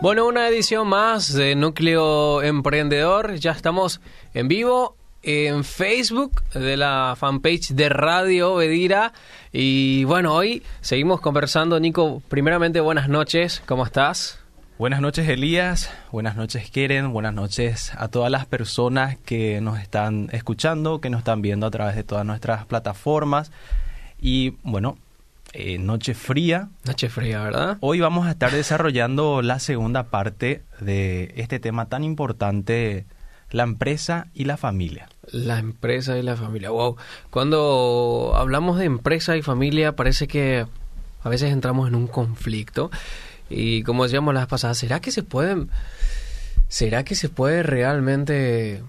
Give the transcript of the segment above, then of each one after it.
Bueno, una edición más de Núcleo Emprendedor. Ya estamos en vivo en Facebook de la fanpage de Radio Bedira. Y bueno, hoy seguimos conversando. Nico, primeramente buenas noches, ¿cómo estás? Buenas noches Elías, buenas noches Keren, buenas noches a todas las personas que nos están escuchando, que nos están viendo a través de todas nuestras plataformas. Y bueno, eh, Noche Fría. Noche Fría, ¿verdad? Hoy vamos a estar desarrollando la segunda parte de este tema tan importante, la empresa y la familia. La empresa y la familia. Wow. Cuando hablamos de empresa y familia parece que a veces entramos en un conflicto. Y como decíamos las pasadas, ¿será que se pueden... ¿Será que se puede realmente...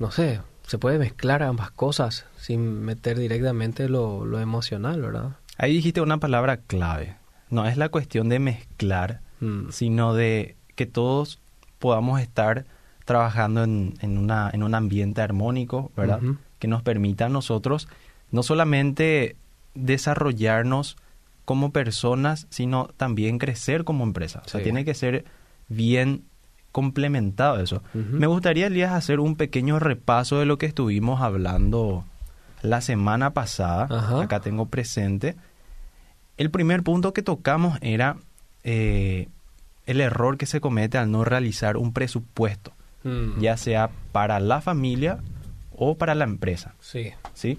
No sé, se puede mezclar ambas cosas sin meter directamente lo, lo emocional, ¿verdad? Ahí dijiste una palabra clave. No es la cuestión de mezclar, mm. sino de que todos podamos estar trabajando en, en, una, en un ambiente armónico, ¿verdad? Que nos permita a nosotros no solamente desarrollarnos como personas, sino también crecer como empresa. O sea, tiene que ser bien complementado eso. Me gustaría, Elías, hacer un pequeño repaso de lo que estuvimos hablando la semana pasada. Acá tengo presente. El primer punto que tocamos era eh, el error que se comete al no realizar un presupuesto, mm. ya sea para la familia o para la empresa. Sí. ¿Sí?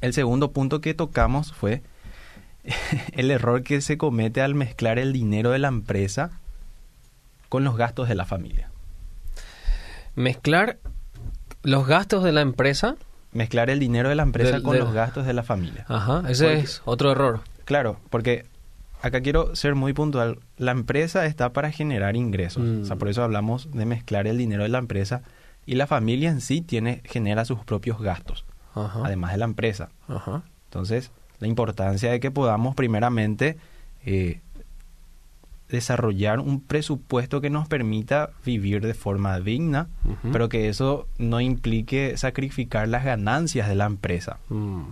El segundo punto que tocamos fue el error que se comete al mezclar el dinero de la empresa con los gastos de la familia. Mezclar los gastos de la empresa. Mezclar el dinero de la empresa con los gastos de la familia. Ajá, ese es otro error. Claro, porque acá quiero ser muy puntual. La empresa está para generar ingresos. O sea, mm. por eso hablamos de mezclar el dinero de la empresa. Y la familia en sí tiene, genera sus propios gastos, además de la empresa. Ajá. Entonces, la importancia de que podamos primeramente eh, desarrollar un presupuesto que nos permita vivir de forma digna, pero que eso no implique sacrificar las ganancias de la empresa. Mm.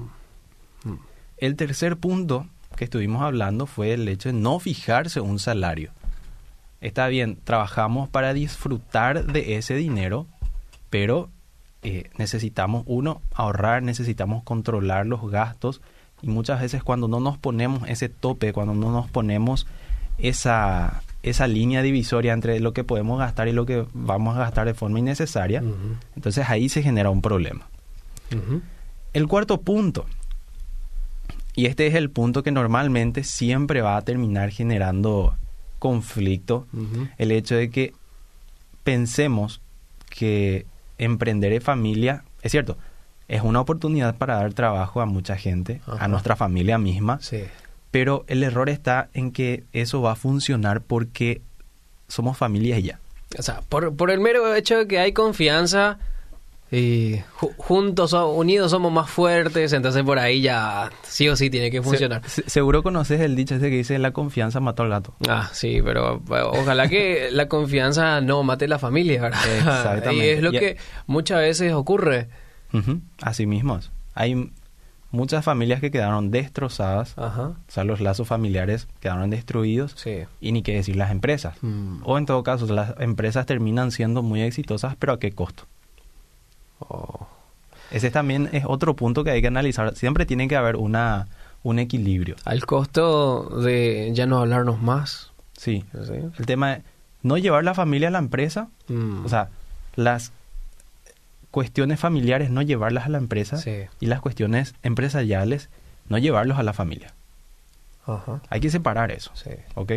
Mm. El tercer punto que estuvimos hablando fue el hecho de no fijarse un salario. Está bien, trabajamos para disfrutar de ese dinero, pero eh, necesitamos, uno, ahorrar, necesitamos controlar los gastos y muchas veces cuando no nos ponemos ese tope, cuando no nos ponemos esa, esa línea divisoria entre lo que podemos gastar y lo que vamos a gastar de forma innecesaria, entonces ahí se genera un problema. El cuarto punto, y este es el punto que normalmente siempre va a terminar generando conflicto, el hecho de que pensemos que emprender en familia, es cierto, es una oportunidad para dar trabajo a mucha gente, a nuestra familia misma. Pero el error está en que eso va a funcionar porque somos familia y ya. O sea, por, por el mero hecho de que hay confianza y juntos, unidos somos más fuertes, entonces por ahí ya sí o sí tiene que funcionar. seguro conoces el dicho ese que dice la confianza mató al gato. Ah, sí, pero ojalá que la confianza no mate la familia, ¿verdad? Exactamente. y es lo que muchas veces ocurre Así mismos. Hay muchas familias que quedaron destrozadas, o sea, los lazos familiares quedaron destruidos, y ni qué decir las empresas. Mm. O en todo caso, las empresas terminan siendo muy exitosas, pero ¿a qué costo? Oh. Ese también es otro punto que hay que analizar. Siempre tiene que haber una, un equilibrio. Al costo de ya no hablarnos más. Sí. El tema de no llevar la familia a la empresa, mm. o sea, las cuestiones familiares no llevarlas a la empresa y las cuestiones empresariales no llevarlos a la familia. Hay que separar eso. ¿Ok?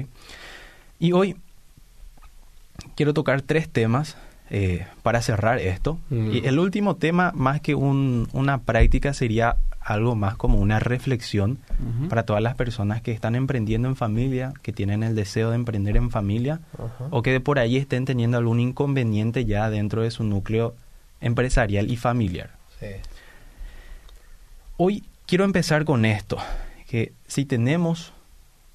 Y hoy quiero tocar tres temas eh, para cerrar esto. Mm. Y el último tema, más que una práctica, sería algo más como una reflexión para todas las personas que están emprendiendo en familia, que tienen el deseo de emprender en familia, o que de por ahí estén teniendo algún inconveniente ya dentro de su núcleo empresarial y familiar. Hoy quiero empezar con esto, que si tenemos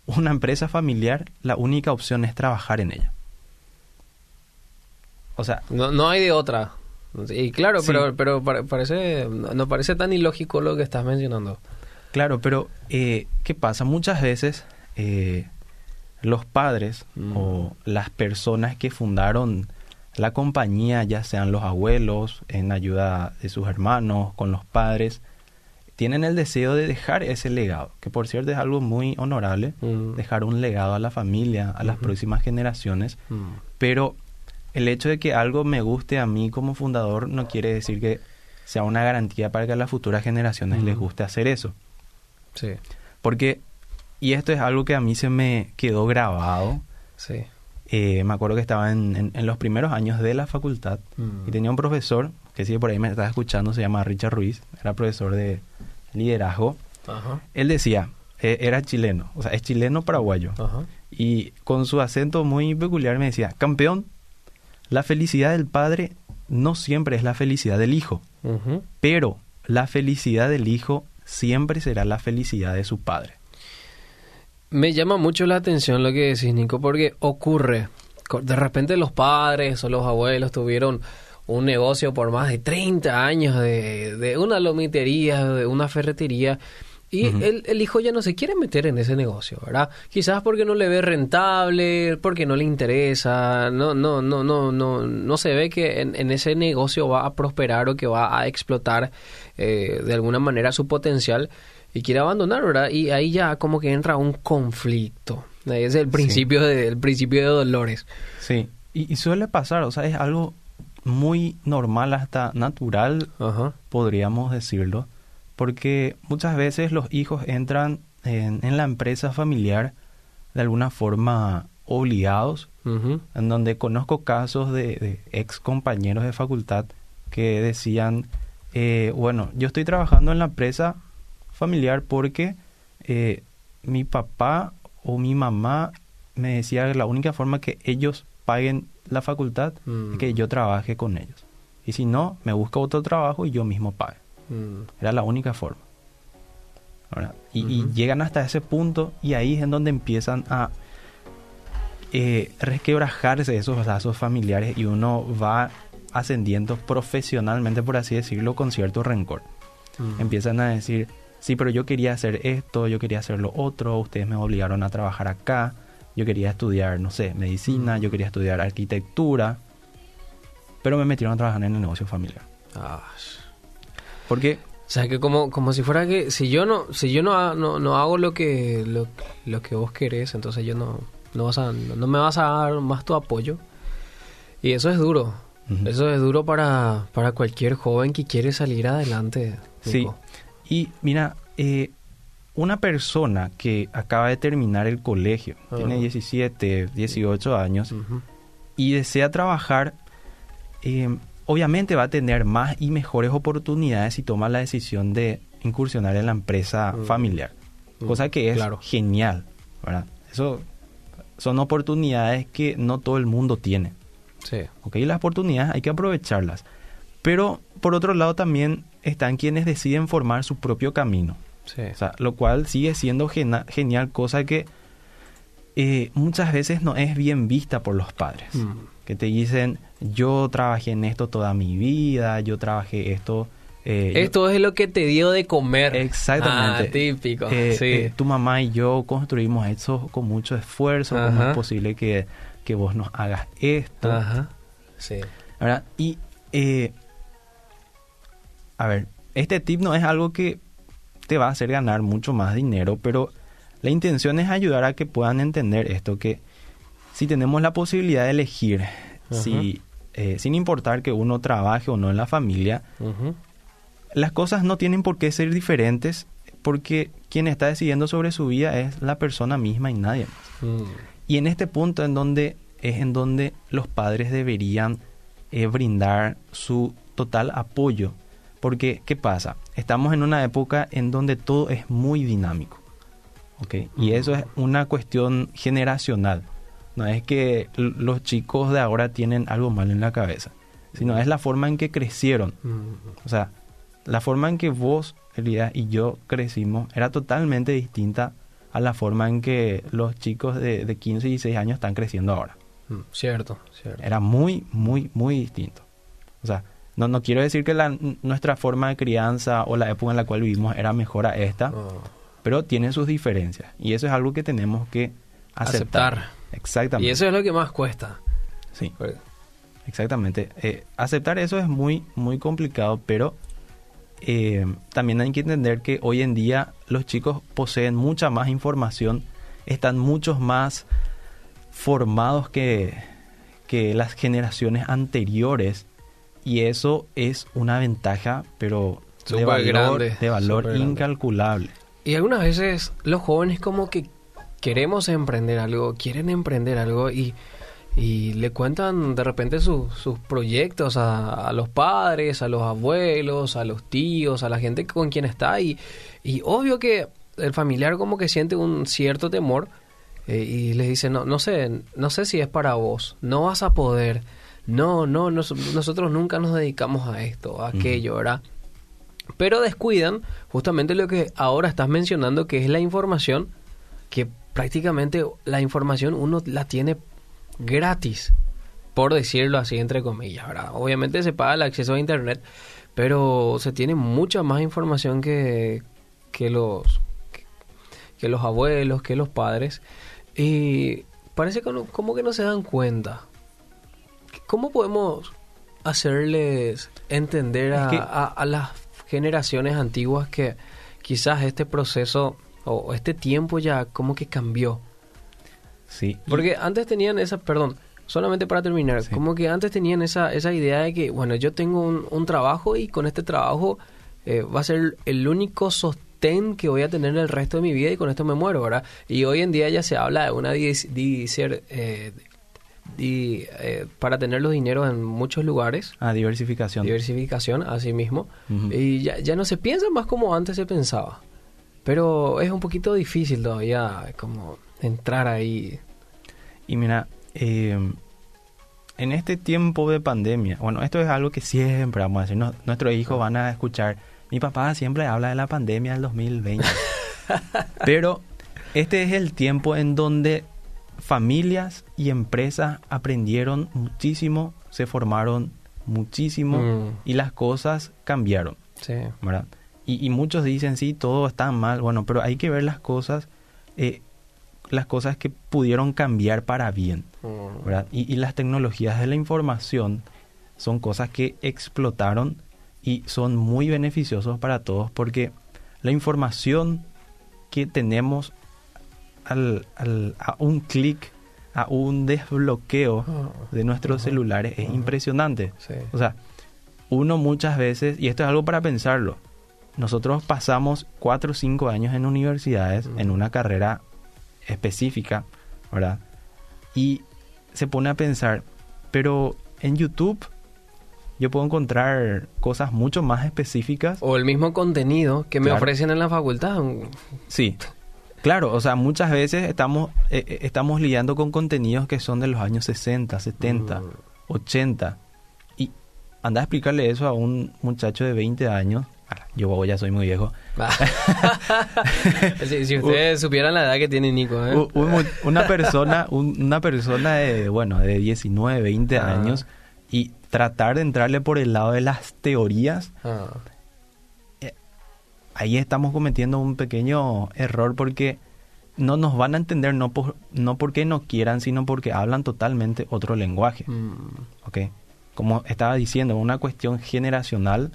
una empresa familiar, la única opción es trabajar en ella. O sea, no, no hay de otra. Y claro, pero, pero parece, no parece tan ilógico lo que estás mencionando. Claro, pero eh, ¿qué pasa? Muchas veces eh, los padres Mm. o las personas que fundaron la compañía, ya sean los abuelos, en ayuda de sus hermanos, con los padres, tienen el deseo de dejar ese legado, que por cierto es algo muy honorable, Mm. dejar un legado a la familia, a las próximas generaciones, Mm. pero el hecho de que algo me guste a mí como fundador no quiere decir que sea una garantía para que a las futuras generaciones les guste hacer eso. Sí, Porque, y esto es algo que a mí se me quedó grabado, sí. eh, me acuerdo que estaba en, en- en los primeros años de la facultad Mm. y tenía un profesor, que si por ahí me estaba escuchando, se llama Richard Ruiz, era profesor de liderazgo. Él decía, eh, era chileno, o sea, es chileno paraguayo. Y con su acento muy peculiar me decía, campeón, la felicidad del padre no siempre es la felicidad del hijo, pero la felicidad del hijo siempre será la felicidad de su padre. Me llama mucho la atención lo que decís, Nico, porque ocurre. De repente los padres o los abuelos tuvieron un negocio por más de 30 años de, de una lomitería, de una ferretería, y Ujú. el, el hijo ya no se quiere meter en ese negocio, ¿verdad? Quizás porque no le ve rentable, porque no le interesa, no, no, no, no, no, no se ve que en, en ese negocio va a prosperar o que va a explotar eh, de alguna manera su potencial y quiere abandonar, ¿verdad? Y ahí ya como que entra un conflicto. Ahí Es el principio de, el principio de dolores. Sí, y, y suele pasar, o sea, es algo muy normal, hasta natural, Ajá. podríamos decirlo, porque muchas veces los hijos entran en, en la empresa familiar de alguna forma obligados, en donde conozco casos de, de ex compañeros de facultad que decían, eh, bueno, yo estoy trabajando en la empresa familiar porque eh, mi papá o mi mamá me decía que la única forma que ellos paguen la facultad Mm. es que yo trabaje con ellos. Y si no, me busco otro trabajo y yo mismo pague. Mm. Era la única forma. Y, llegan hasta ese punto y ahí es en donde empiezan a eh, resquebrajarse esos lazos familiares y uno va ascendiendo profesionalmente, por así decirlo, con cierto rencor. Mm. Empiezan a decir, sí, pero yo quería hacer esto, yo quería hacer lo otro, ustedes me obligaron a trabajar acá, yo quería estudiar, no sé, medicina, Mm. yo quería estudiar arquitectura, pero me metieron a trabajar en el negocio familiar. Ah, Porque O sea, que como, como si fuera que si yo no si yo no, no, no hago lo que lo, lo que vos querés, entonces yo no no vas a no, no me vas a dar más tu apoyo. Y eso es duro. Eso es duro para, para cualquier joven que quiere salir adelante. Sí. Y mira, eh, una persona que acaba de terminar el colegio, tiene Ajá. 17, 18 años, y desea trabajar, eh, obviamente va a tener más y mejores oportunidades si toma la decisión de incursionar en la empresa Mm. familiar. Mm, Cosa que es claro. genial, ¿verdad? Eso son oportunidades que no todo el mundo tiene. Sí. ¿ok? Las oportunidades hay que aprovecharlas. Pero por otro lado también están quienes deciden formar su propio camino. Sí. O sea, lo cual sigue siendo gena- genial, cosa que eh, muchas veces no es bien vista por los padres. Mm. Que te dicen, yo trabajé en esto toda mi vida, yo trabajé esto... eh, yo- Esto es lo que te dio de comer. Exactamente. Ah, típico. eh, sí. eh, tu mamá y yo construimos eso con mucho esfuerzo, ¿cómo es posible que, que vos nos hagas esto? Ajá. Sí. ¿verdad? Y, eh, a ver, este tip no es algo que te va a hacer ganar mucho más dinero, pero la intención es ayudar a que puedan entender esto, que si tenemos la posibilidad de elegir, si, eh, sin importar que uno trabaje o no en la familia, las cosas no tienen por qué ser diferentes porque quien está decidiendo sobre su vida es la persona misma y nadie más. Mm. Y en este punto en donde es en donde los padres deberían eh, brindar su total apoyo. Porque, ¿qué pasa? Estamos en una época en donde todo es muy dinámico. ¿ok? Y eso es una cuestión generacional. No es que los chicos de ahora tienen algo mal en la cabeza, sino es la forma en que crecieron. O sea, la forma en que vos, Elías, y yo crecimos era totalmente distinta a la forma en que los chicos de, de 15 y 16 años están creciendo ahora. Mm. Cierto, cierto. Era muy, muy, muy distinto. O sea, no, no quiero decir que la, nuestra forma de crianza o la época en la cual vivimos era mejor a esta, Oh. pero tiene sus diferencias. Y eso es algo que tenemos que aceptar. Exactamente. Y eso es lo que más cuesta. Sí. Exactamente. Eh, aceptar eso es muy, muy complicado, pero eh, también hay que entender que hoy en día los chicos poseen mucha más información, están muchos más formados que, que las generaciones anteriores y eso es una ventaja, pero de valor, de valor incalculable. Y algunas veces los jóvenes como que queremos emprender algo, quieren emprender algo y, y le cuentan de repente sus proyectos a, los padres, a los abuelos, a los tíos, a la gente con quien está y, y obvio que el familiar como que siente un cierto temor eh, y les dice, no, no sé, no sé si es para vos, no vas a poder, no, no, nosotros nunca nos dedicamos a esto, a aquello, ¿verdad? Pero descuidan justamente lo que ahora estás mencionando, que es la información, que prácticamente la información uno la tiene gratis, por decirlo así, entre comillas, ¿verdad? Obviamente se paga el acceso a Internet, pero se tiene mucha más información que, que los que los abuelos, que los padres. Y parece que como que no se dan cuenta. ¿Cómo podemos hacerles entender a, las generaciones antiguas que quizás este proceso o este tiempo ya como que cambió? Sí. Porque antes tenían esa, perdón, solamente para terminar, como que antes tenían esa, esa idea de que, bueno, yo tengo un, trabajo y con este trabajo eh, va a ser el único sostén que voy a tener el resto de mi vida y con esto me muero, ¿verdad? Y hoy en día ya se habla de una eh, eh, para tener los dineros en muchos lugares. Ah, diversificación. Diversificación, así mismo. Y ya, ya no se piensa más como antes se pensaba. Pero es un poquito difícil todavía como entrar ahí. Y mira, eh, en este tiempo de pandemia, bueno, esto es algo que siempre vamos a decir, nuestros hijos van a escuchar mi papá siempre habla de la pandemia del 2020. Pero este es el tiempo en donde familias y empresas aprendieron muchísimo, se formaron muchísimo mm. y las cosas cambiaron. Sí. ¿verdad? Y, muchos dicen, sí, todo está mal. Bueno, pero hay que ver las cosas, eh, las cosas que pudieron cambiar para bien. Mm. ¿verdad? Y, y las tecnologías de la información son cosas que explotaron y son muy beneficiosos para todos porque la información que tenemos al, a un clic, a un desbloqueo ah, de nuestros celulares es impresionante. O sea, uno muchas veces, y esto es algo para pensarlo, nosotros pasamos cuatro o cinco años en universidades, en una carrera específica, ¿verdad? Y se pone a pensar, pero en YouTube yo puedo encontrar cosas mucho más específicas. O el mismo contenido que me ofrecen en la facultad. Sí, claro, o sea, muchas veces estamos, eh, eh, estamos lidiando con contenidos que son de los años 60, 70, 80. Y anda a explicarle eso a un muchacho de 20 años. Yo ya soy muy viejo. si, ustedes supieran la edad que tiene Nico. ¿eh? una persona, una persona de, bueno, de 19, 20 ah. años y tratar de entrarle por el lado de las teorías, ah. eh, ahí estamos cometiendo un pequeño error porque no nos van a entender no, por, no porque no quieran, sino porque hablan totalmente otro lenguaje. Mm. Como estaba diciendo, una cuestión generacional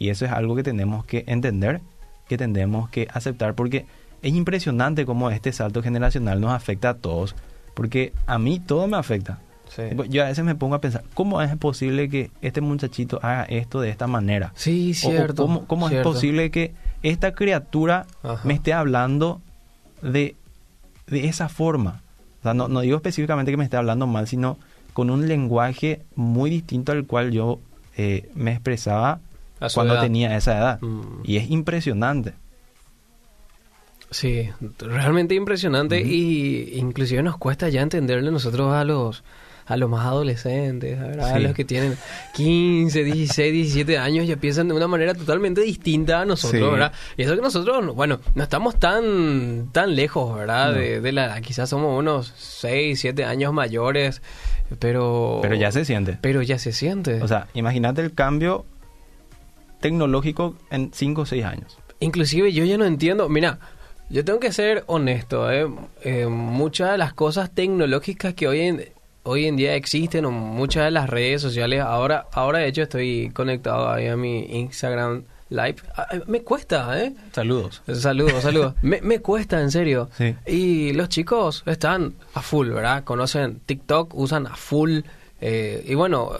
y eso es algo que tenemos que entender, que tenemos que aceptar porque es impresionante cómo este salto generacional nos afecta a todos, porque a mí todo me afecta. Yo a veces me pongo a pensar, ¿cómo es posible que este muchachito haga esto de esta manera? Sí, cierto. ¿Cómo, es posible que esta criatura me esté hablando de, de esa forma? O sea, no, no digo específicamente que me esté hablando mal, sino con un lenguaje muy distinto al cual yo eh, me expresaba cuando tenía esa edad. Mm. Y es impresionante. Sí, realmente impresionante y inclusive nos cuesta ya entenderle nosotros a los a los más adolescentes, a los que tienen 15, 16, 17 años ya piensan de una manera totalmente distinta a nosotros, ¿verdad? Y eso que nosotros, bueno, no estamos tan, tan lejos, ¿verdad? De, la quizás somos unos 6, 7 años mayores, pero... Pero ya se siente. Pero ya se siente. O sea, imagínate el cambio tecnológico en 5 o 6 años. Inclusive yo ya no entiendo, mira, Yo tengo que ser honesto, ¿eh? Eh, muchas de las cosas tecnológicas que hoy en, hoy en día existen, o muchas de las redes sociales, ahora, ahora de hecho estoy conectado ahí a mi Instagram Live. Ah, eh, Me cuesta, ¿eh? Saludos. Saludos, saludos. me, me cuesta, en serio. Sí. Y los chicos están a full, ¿verdad? Conocen TikTok, usan a full. eh, y bueno,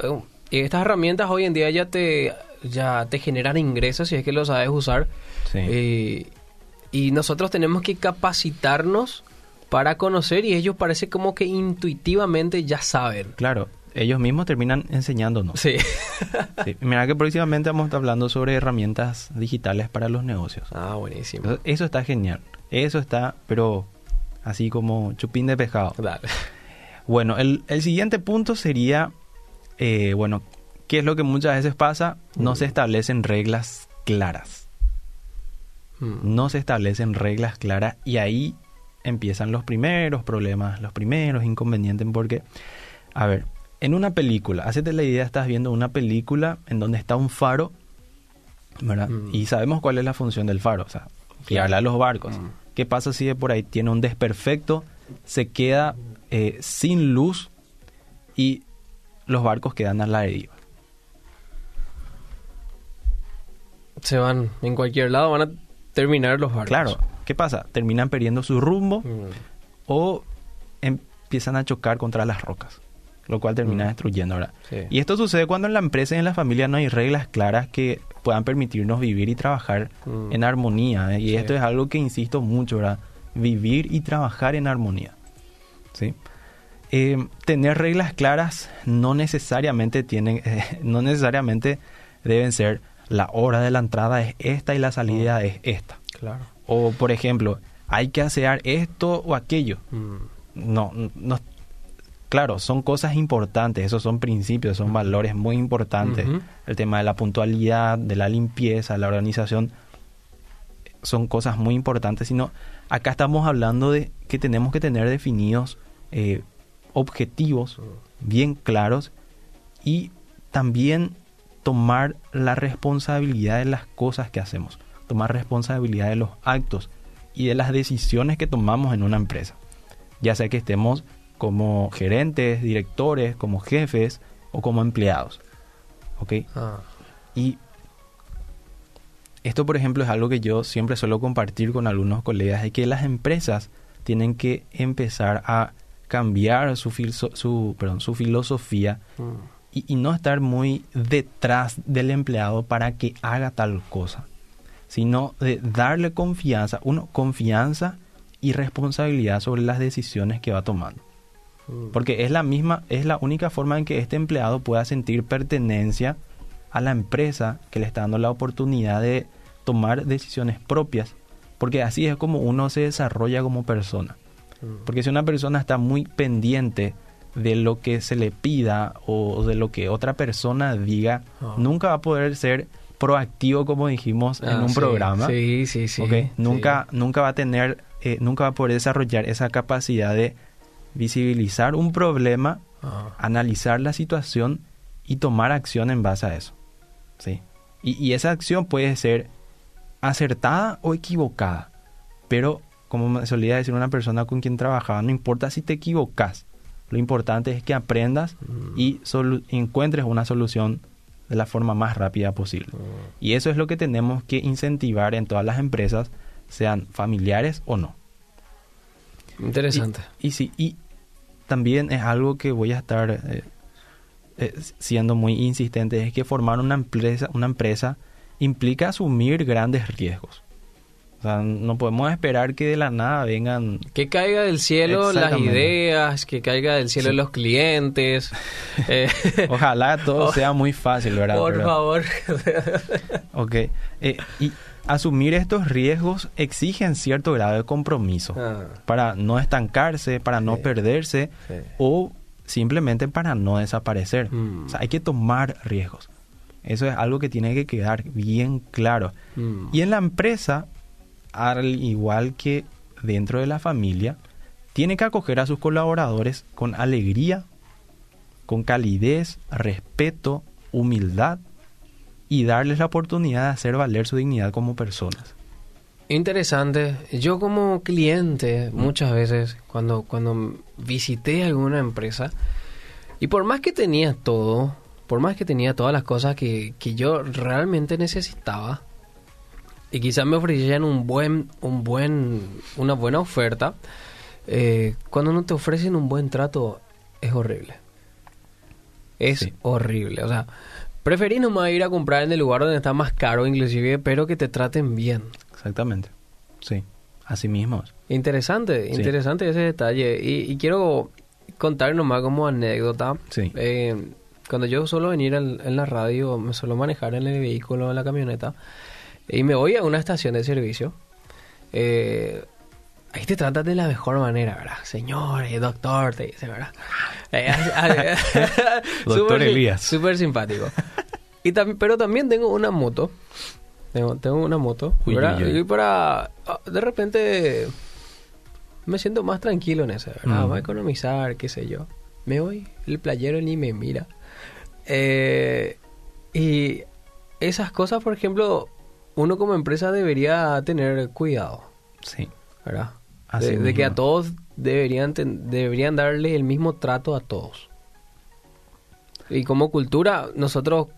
estas herramientas hoy en día ya te, ya te generan ingresos si es que lo sabes usar. Sí. Eh, y nosotros tenemos que capacitarnos para conocer y ellos parece como que intuitivamente ya saben. Claro, ellos mismos terminan enseñándonos. Sí. Sí. Mira que próximamente vamos a estar hablando sobre herramientas digitales para los negocios. ah, buenísimo. Entonces, eso está genial. Eso está, pero así como chupín de pescado. Dale. Bueno, el, el siguiente punto sería, eh, bueno, ¿qué es lo que muchas veces pasa? No se establecen reglas claras. Mm. No se establecen reglas claras y ahí empiezan los primeros problemas, los primeros inconvenientes porque, a ver, en una película, hacete la idea, estás viendo una película en donde está un faro, ¿verdad? Mm. Y sabemos cuál es la función del faro, o sea, Claro. a los barcos. Mm. ¿Qué pasa si de por ahí tiene un desperfecto, se queda eh, sin luz y los barcos quedan a la deriva? Se van en cualquier lado, van a terminar los barcos. Claro, ¿qué pasa? Terminan perdiendo su rumbo Mm. o empiezan a chocar contra las rocas, lo cual termina Mm. destruyendo. Sí. Y esto sucede cuando en la empresa y en la familia no hay reglas claras que puedan permitirnos vivir y trabajar Mm. en armonía. ¿eh? Y Sí. esto es algo que insisto mucho, ¿verdad? Vivir y trabajar en armonía. ¿Sí? Eh, tener reglas claras no necesariamente tienen, no necesariamente deben ser la hora de la entrada es esta y la salida es esta. Claro. O por ejemplo, hay que asear esto o aquello. Mm. No, no. Claro, son cosas importantes, esos son principios, son valores muy importantes. El tema de la puntualidad, de la limpieza, la organización, son cosas muy importantes. Sino, acá estamos hablando de que tenemos que tener definidos eh, objetivos bien claros y también tomar la responsabilidad de las cosas que hacemos, tomar responsabilidad de los actos y de las decisiones que tomamos en una empresa, ya sea que estemos como gerentes, directores, como jefes o como empleados. ¿Ok? Ah. Y esto, por ejemplo, es algo que yo siempre suelo compartir con algunos colegas, de que las empresas tienen que empezar a cambiar su, su, perdón, su filosofía Mm. Y, y no estar muy detrás del empleado para que haga tal cosa, sino de darle confianza, uno, confianza y responsabilidad sobre las decisiones que va tomando. Mm. Porque es la misma, es la única forma en que este empleado pueda sentir pertenencia a la empresa que le está dando la oportunidad de tomar decisiones propias. Porque así es como uno se desarrolla como persona. Mm. Porque si una persona está muy pendiente de lo que se le pida o de lo que otra persona diga, Ah. nunca va a poder ser proactivo como dijimos en Ah, un sí. programa. Sí, sí, sí. Nunca, nunca va a tener, eh, nunca va a poder desarrollar esa capacidad de visibilizar un problema, Ah. analizar la situación y tomar acción en base a eso. ¿sí? Y, y esa acción puede ser acertada o equivocada. Pero, como me solía decir una persona con quien trabajaba, no importa si te equivocas. Lo importante es que aprendas Mm. y encuentres una solución de la forma más rápida posible. Mm. Y eso es lo que tenemos que incentivar en todas las empresas, sean familiares o no. Interesante. Y, y sí, y también es algo que voy a estar eh, eh, siendo muy insistente, es que formar una empresa, una empresa implica asumir grandes riesgos. O sea, no podemos esperar que de la nada vengan... Que caiga del cielo las ideas, que caiga del cielo Sí. los clientes. Eh, Ojalá todo Oh. sea muy fácil, ¿verdad? por favor. Ok. Eh, y asumir estos riesgos exigen cierto grado de compromiso Ah, para no estancarse, para no Sí. perderse sí. o simplemente para no desaparecer. Mm. O sea, hay que tomar riesgos. Eso es algo que tiene que quedar bien claro. Mm. Y en la empresa, al igual que dentro de la familia, tiene que acoger a sus colaboradores con alegría, con calidez, respeto, humildad y darles la oportunidad de hacer valer su dignidad como personas. Interesante. Yo como cliente, muchas veces, cuando, cuando visité alguna empresa, y por más que tenía todo, por más que tenía todas las cosas que, que yo realmente necesitaba, y quizás me ofrecían un buen, un buen, una buena oferta, eh, cuando no te ofrecen un buen trato, es horrible. Es horrible. O sea, preferí nomás ir a comprar en el lugar donde está más caro, inclusive, pero que te traten bien. Exactamente. Sí, así mismo. Interesante, interesante ese detalle. Y, quiero contar nomás como anécdota. Sí. Eh, cuando yo suelo venir en, la radio, me suelo manejar en el vehículo, en la camioneta, y me voy a una estación de servicio. Eh, ahí te tratan de la mejor manera, ¿verdad? Señor, doctor, te dice, ¿verdad? Eh, doctor Elías. Súper simpático. Y pero también tengo una moto tengo, tengo una moto, Y para... Ah, de repente me siento más tranquilo en eso, ¿verdad? Mm. a economizar, qué sé yo. Me voy, el playero ni me mira. Eh, y esas cosas, por ejemplo, uno como empresa debería tener cuidado. Sí. ¿Verdad? de, que a todos deberían, deberían darle el mismo trato a todos. Y como cultura, nosotros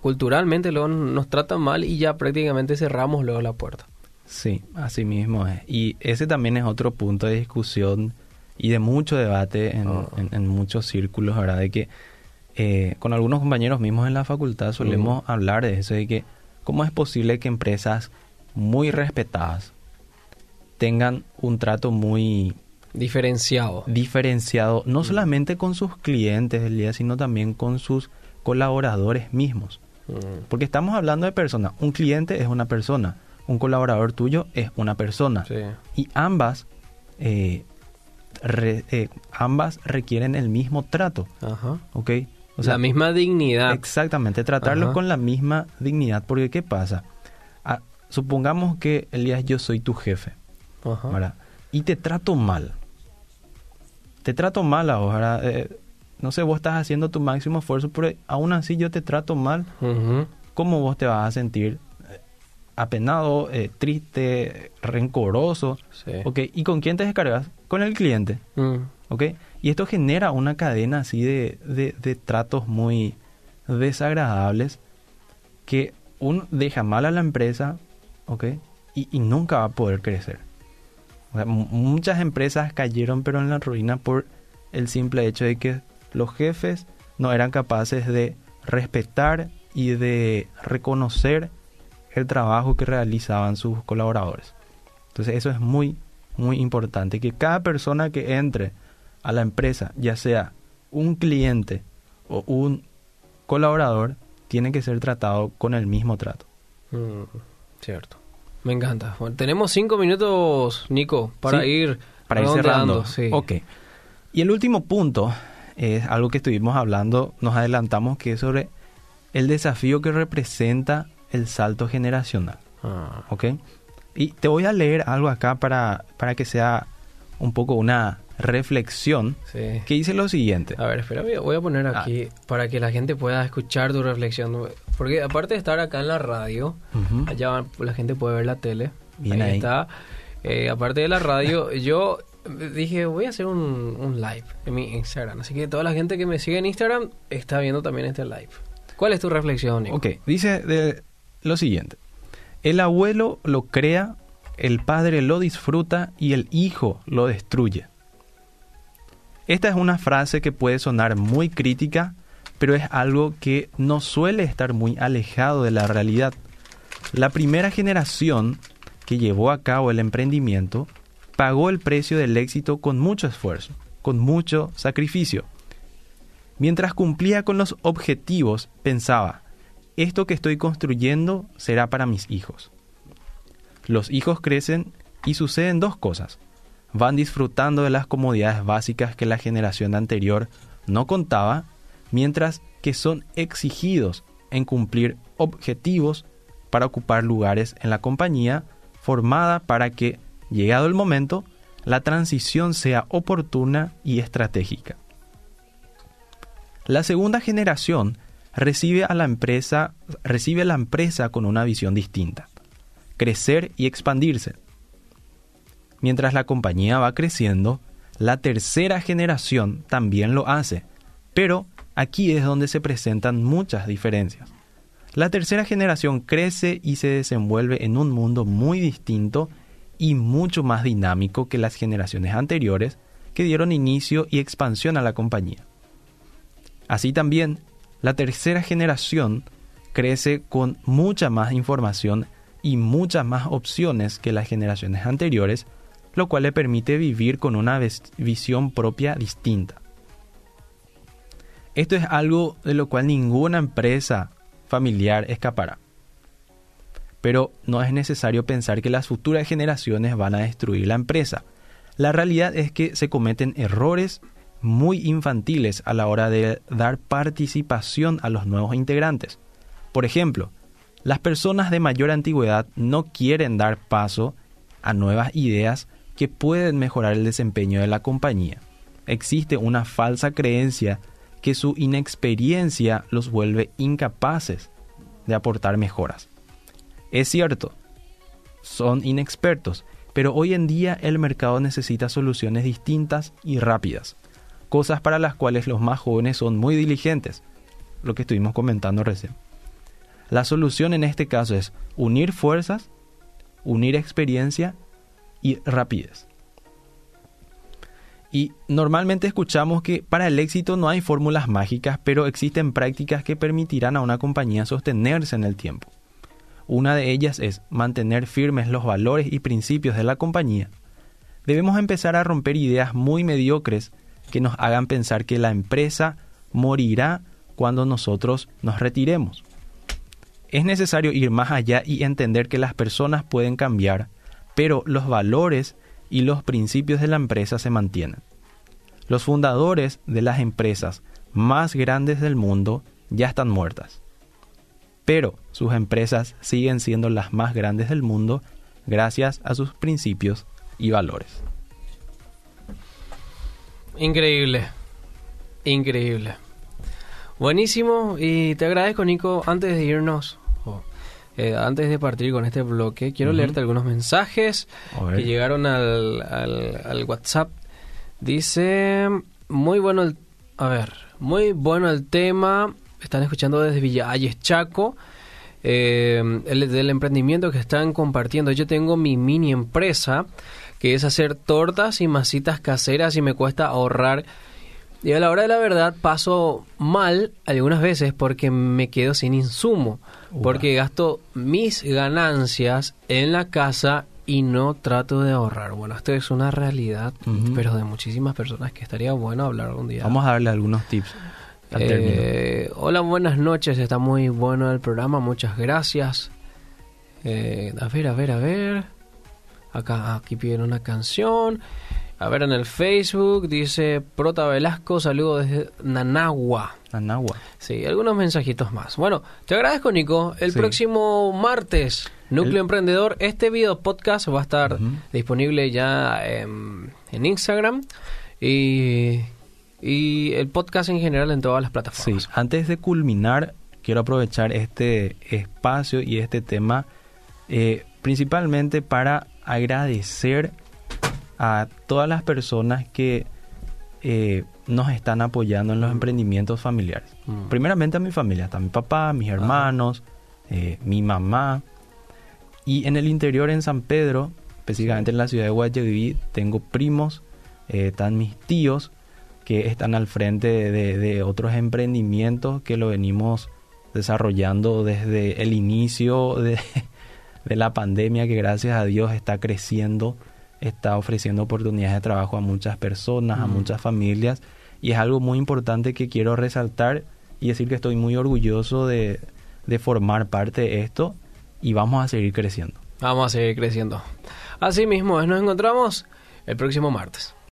culturalmente luego nos tratan mal y ya prácticamente cerramos luego la puerta. Sí, así mismo es. Y ese también es otro punto de discusión y de mucho debate en, ah. muchos círculos, ¿verdad? De que eh, con algunos compañeros mismos en la facultad solemos hablar de eso, de que cómo es posible que empresas muy respetadas tengan un trato muy diferenciado. Diferenciado, no solamente con sus clientes del día, sino también con sus colaboradores mismos. Mm. Porque estamos hablando de personas. Un cliente es una persona. Un colaborador tuyo es una persona. Y ambas, eh, eh, ambas requieren el mismo trato. Ajá. ¿Ok? O sea, la misma dignidad. Exactamente, tratarlos con la misma dignidad. Porque ¿qué pasa? Ah, supongamos que, Elías, yo soy tu jefe. Ajá. Y te trato mal. Te trato mal ahora. Eh, no sé, vos estás haciendo tu máximo esfuerzo, pero aún así yo te trato mal, ¿cómo vos te vas a sentir? apenado, eh, triste, rencoroso. ¿Y con quién te descargas? Con el cliente. Mm. Y esto genera una cadena así de, de, tratos muy desagradables que uno deja mal a la empresa y, y nunca va a poder crecer. muchas empresas cayeron pero en la ruina por el simple hecho de que los jefes no eran capaces de respetar y de reconocer el trabajo que realizaban sus colaboradores. Entonces eso es muy, muy importante, que cada persona que entre a la empresa, ya sea un cliente o un colaborador, tiene que ser tratado con el mismo trato. Mm, cierto. Me encanta. tenemos cinco minutos, Nico, para ir para ir cerrando. Sí. Ok. Y el último punto es algo que estuvimos hablando, nos adelantamos que es sobre el desafío que representa el salto generacional. Ah. ¿Ok? Y te voy a leer algo acá para, para que sea un poco una reflexión que dice lo siguiente. A ver, espera, voy a poner ah. aquí para que la gente pueda escuchar tu reflexión. Porque aparte de estar acá en la radio, allá la gente puede ver la tele. Bien ahí, está. Eh, aparte de la radio, yo dije, voy a hacer un, live en mi Instagram. Así que toda la gente que me sigue en Instagram está viendo también este live. ¿Cuál es tu reflexión, Nico? Ok, dice de lo siguiente. El abuelo lo crea, el padre lo disfruta y el hijo lo destruye. Esta es una frase que puede sonar muy crítica, pero es algo que no suele estar muy alejado de la realidad. La primera generación que llevó a cabo el emprendimiento pagó el precio del éxito con mucho esfuerzo, con mucho sacrificio. Mientras cumplía con los objetivos, pensaba, esto que estoy construyendo será para mis hijos. Los hijos crecen y suceden dos cosas. Van disfrutando de las comodidades básicas que la generación anterior no contaba, mientras que son exigidos en cumplir objetivos para ocupar lugares en la compañía formada para que llegado el momento, la transición sea oportuna y estratégica. La segunda generación recibe a la empresa, recibe a la empresa con una visión distinta. crecer y expandirse. Mientras la compañía va creciendo, la tercera generación también lo hace, pero aquí es donde se presentan muchas diferencias. La tercera generación crece y se desenvuelve en un mundo muy distinto y mucho más dinámico que las generaciones anteriores que dieron inicio y expansión a la compañía. Así también, la tercera generación crece con mucha más información y muchas más opciones que las generaciones anteriores, lo cual le permite vivir con una visión propia distinta. Esto es algo de lo cual ninguna empresa familiar escapará. Pero no es necesario pensar que las futuras generaciones van a destruir la empresa. La realidad es que se cometen errores muy infantiles a la hora de dar participación a los nuevos integrantes. Por ejemplo, las personas de mayor antigüedad no quieren dar paso a nuevas ideas que pueden mejorar el desempeño de la compañía. Existe una falsa creencia que su inexperiencia los vuelve incapaces de aportar mejoras. Es cierto, son inexpertos, pero hoy en día el mercado necesita soluciones distintas y rápidas, cosas para las cuales los más jóvenes son muy diligentes, lo que estuvimos comentando recién. La solución en este caso es unir fuerzas, unir experiencia y rapidez. Y normalmente escuchamos que para el éxito no hay fórmulas mágicas, pero existen prácticas que permitirán a una compañía sostenerse en el tiempo. Una de ellas es mantener firmes los valores y principios de la compañía. Debemos empezar a romper ideas muy mediocres que nos hagan pensar que la empresa morirá cuando nosotros nos retiremos. Es necesario ir más allá y entender que las personas pueden cambiar, pero los valores y los principios de la empresa se mantienen. Los fundadores de las empresas más grandes del mundo ya están muertas, pero sus empresas siguen siendo las más grandes del mundo gracias a sus principios y valores. Increíble, increíble. Buenísimo y te agradezco Nico. Antes de irnos, eh, antes de partir con este bloque, quiero leerte algunos mensajes que llegaron al, al, WhatsApp. Dice, muy bueno el... A ver, muy bueno el tema. Están escuchando desde Villa Ayes, Chaco. Eh, el, del emprendimiento que están compartiendo. Yo tengo mi mini empresa que es hacer tortas y masitas caseras y me cuesta ahorrar y a la hora de la verdad paso mal algunas veces porque me quedo sin insumo, porque gasto mis ganancias en la casa y no trato de ahorrar. Bueno, esto es una realidad, pero de muchísimas personas que estaría bueno hablar algún día. Vamos a darle algunos tips. Eh, hola, buenas noches, está muy bueno el programa, muchas gracias. Eh, a ver, a ver, a ver. Acá, aquí piden una canción. A ver, en el Facebook dice Prota Velasco, saludo desde Nanagua. Nanagua. Sí, algunos mensajitos más. Bueno, te agradezco, Nico. El próximo martes, Núcleo Emprendedor, este video podcast va a estar disponible ya en, Instagram y, y, el podcast en general en todas las plataformas. Sí, antes de culminar, quiero aprovechar este espacio y este tema eh, principalmente para agradecer a todas las personas que eh, nos están apoyando en los emprendimientos familiares. Mm. Primeramente a mi familia, está mi papá, mis hermanos, eh, mi mamá. Y en el interior, en San Pedro, específicamente en la ciudad de Guayaquil, tengo primos, eh, están mis tíos que están al frente de, de, otros emprendimientos que lo venimos desarrollando desde el inicio de, de la pandemia, que gracias a Dios está creciendo está ofreciendo oportunidades de trabajo a muchas personas, a muchas familias, y es algo muy importante que quiero resaltar y decir que estoy muy orgulloso de, de formar parte de esto y vamos a seguir creciendo. Vamos a seguir creciendo. Así mismo, nos encontramos el próximo martes.